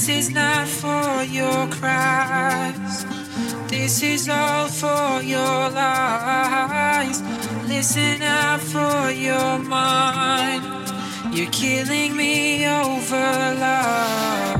This is not for your cries. This is all for your lies. Listen out for your mind. You're killing me over love.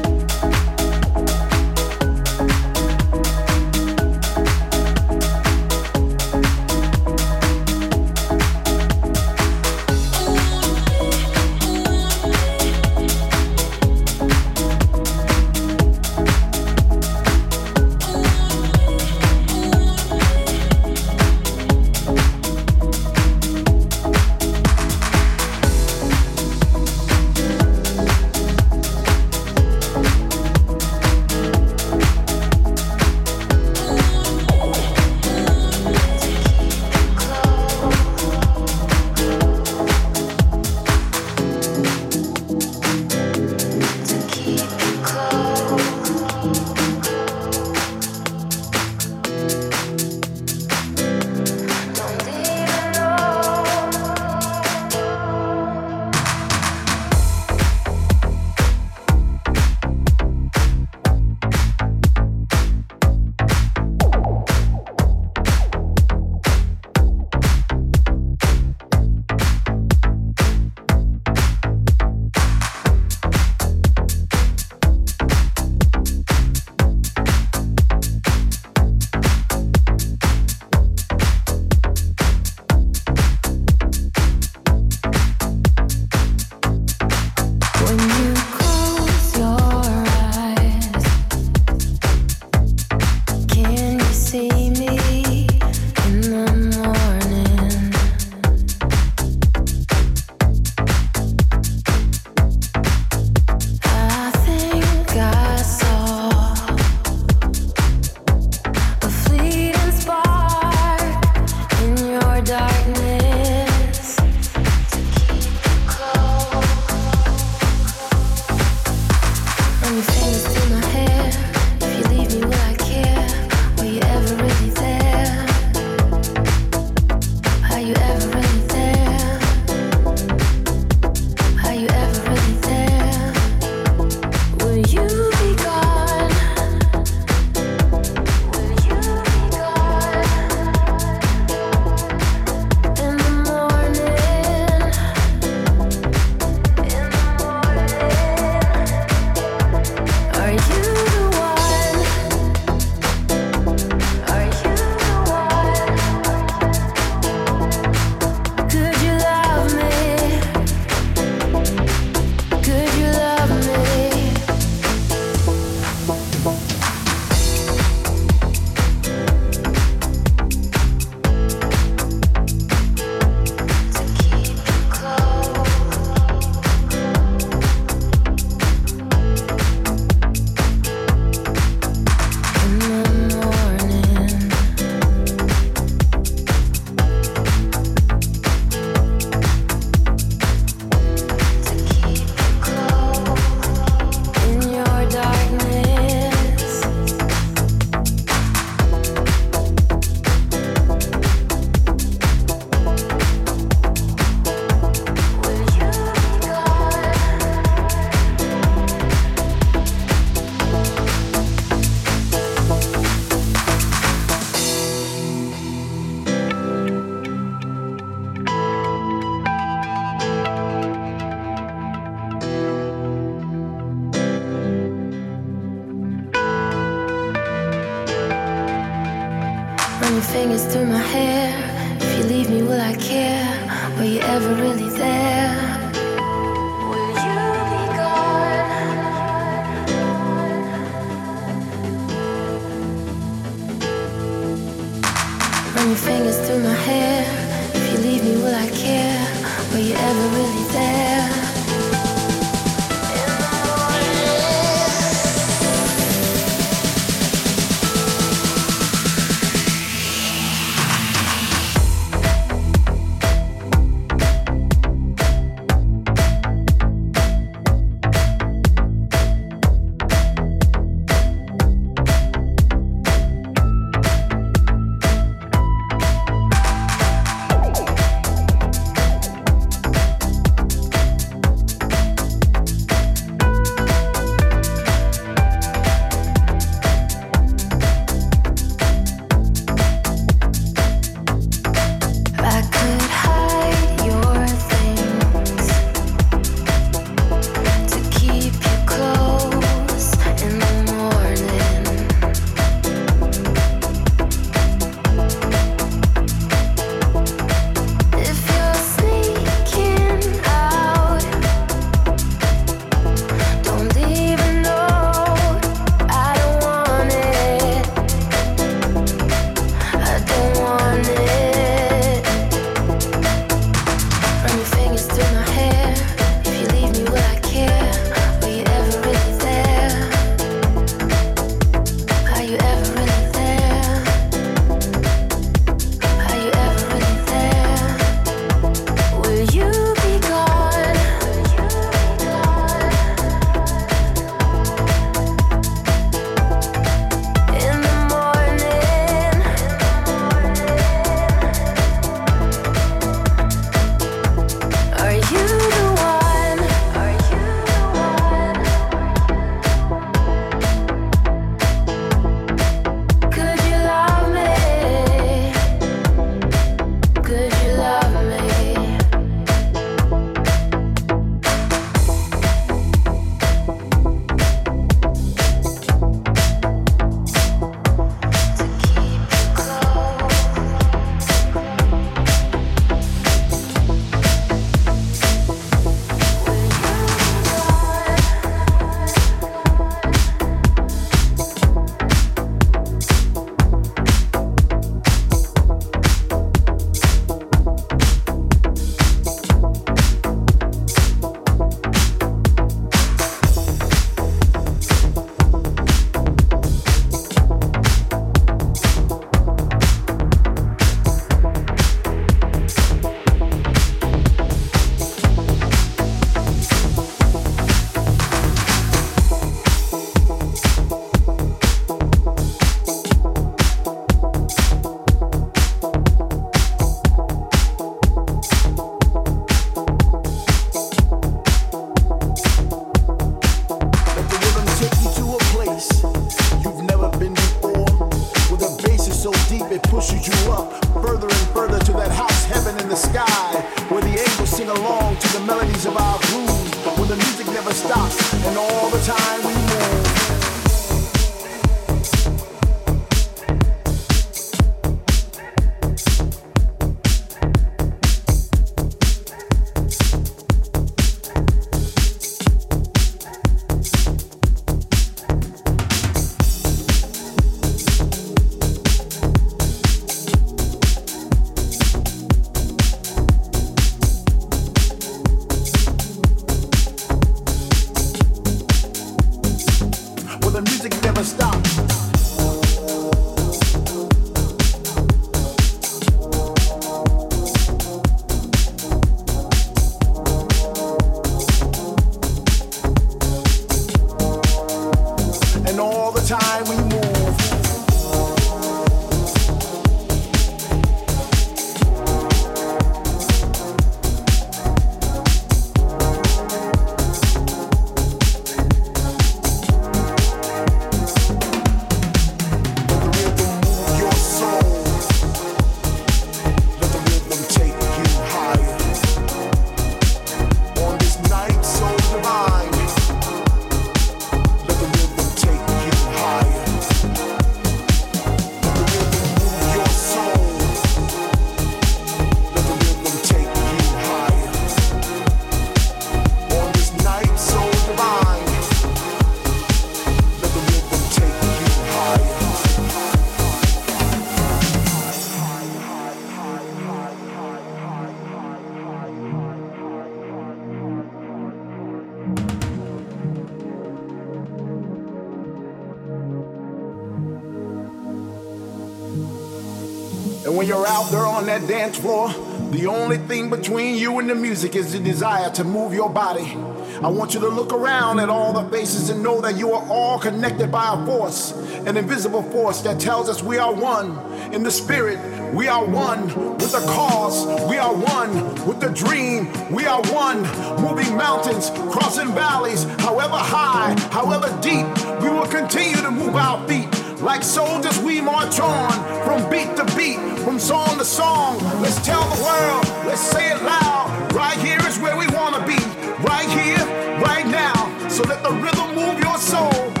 That dance floor, the only thing between you and the music is the desire to move your body. I want you to look around at all the faces and know that you are all connected by a force, an invisible force that tells us we are one. In the spirit, we are one with the cause, we are one with the dream, we are one. Moving mountains, crossing valleys, however high, however deep, we will continue to move our feet. Like soldiers, we march on from beat to beat, from song to song. Let's tell the world, let's say it loud. Right here is where we want to be. Right here, right now. So let the rhythm move your soul.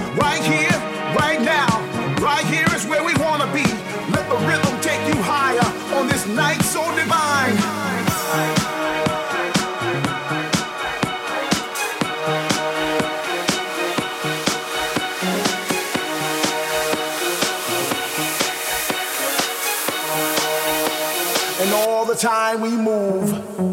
Time we move.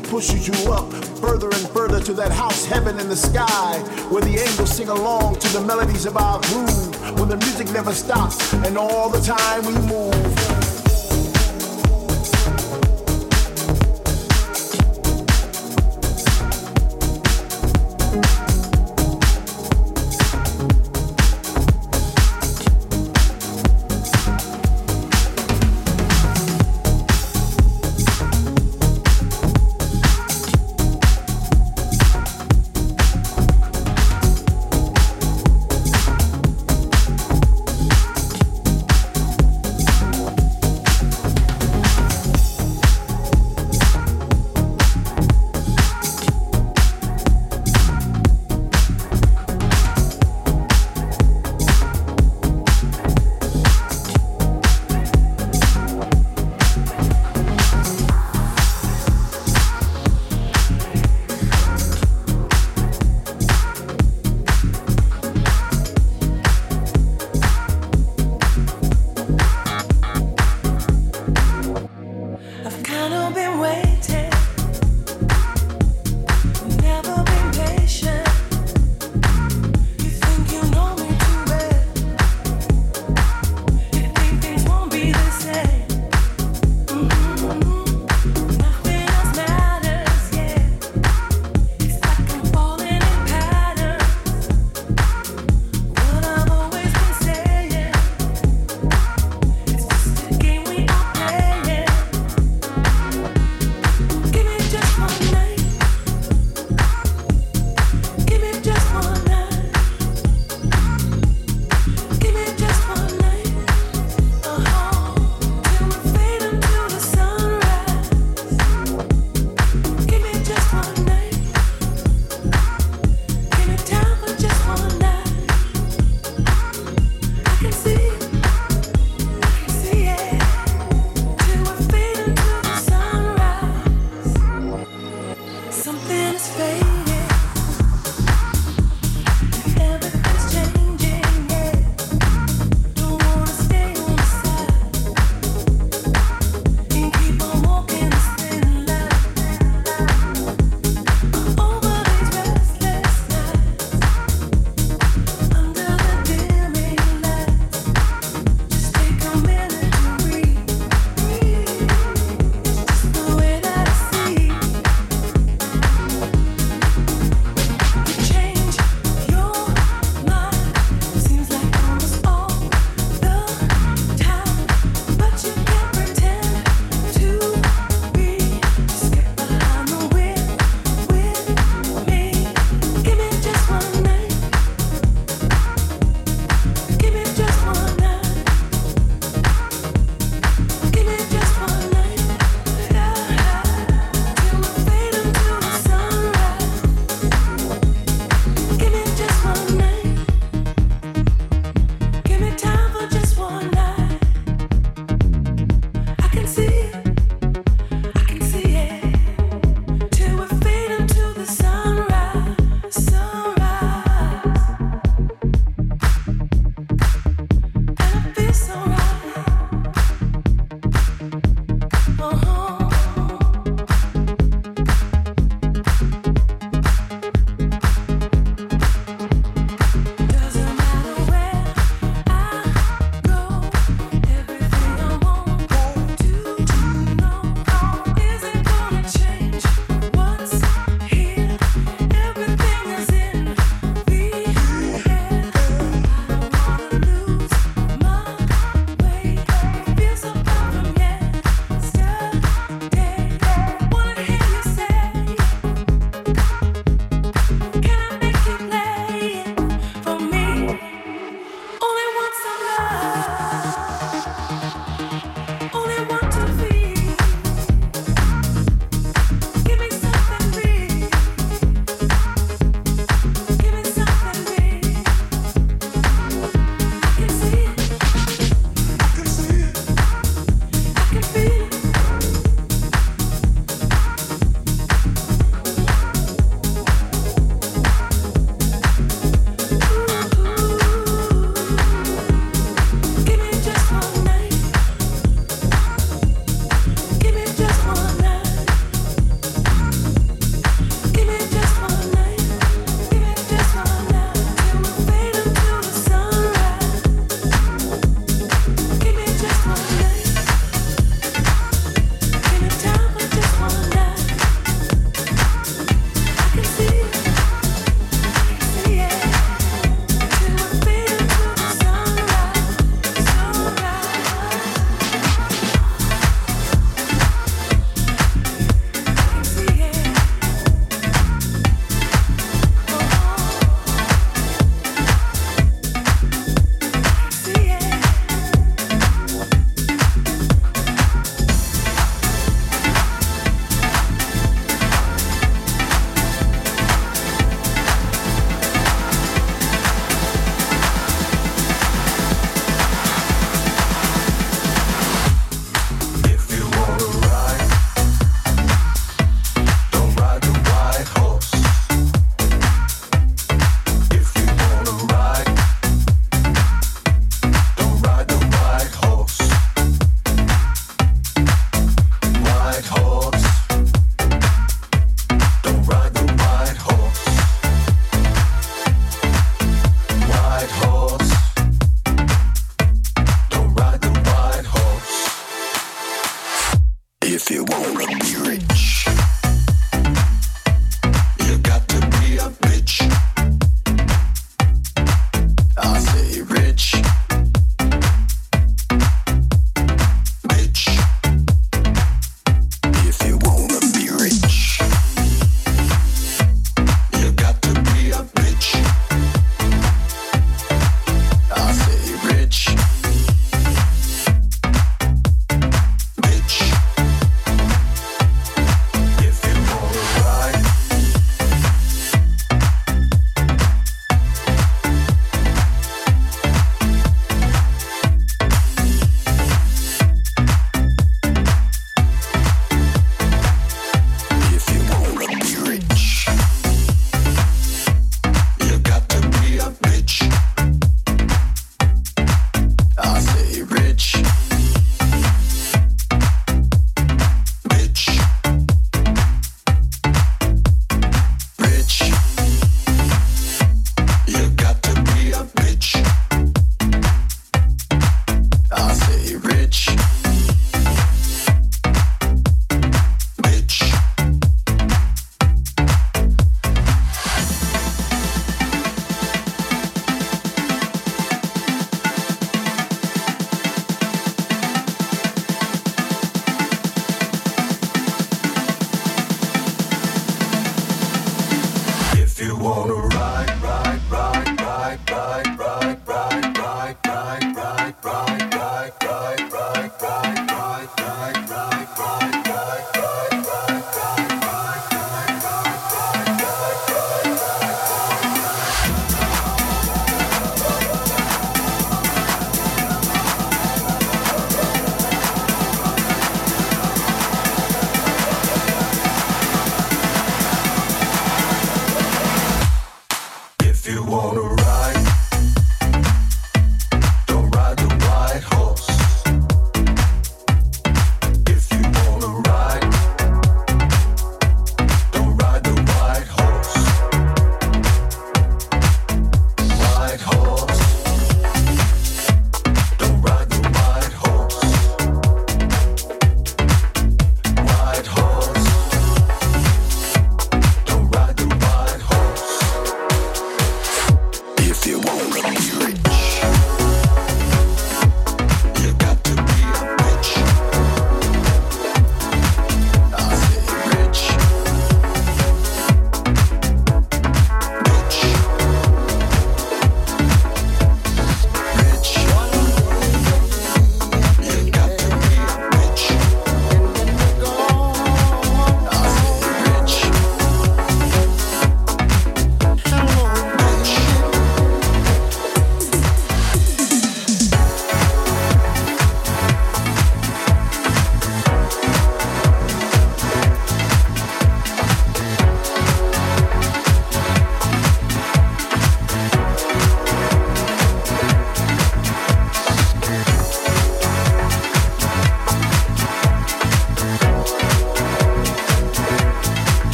Pushes you up further and further to that house heaven in the sky where the angels sing along to the melodies of our groove. When the music never stops and all the time we move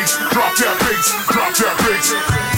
bass, drop that bass, drop that bass.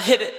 Hit it.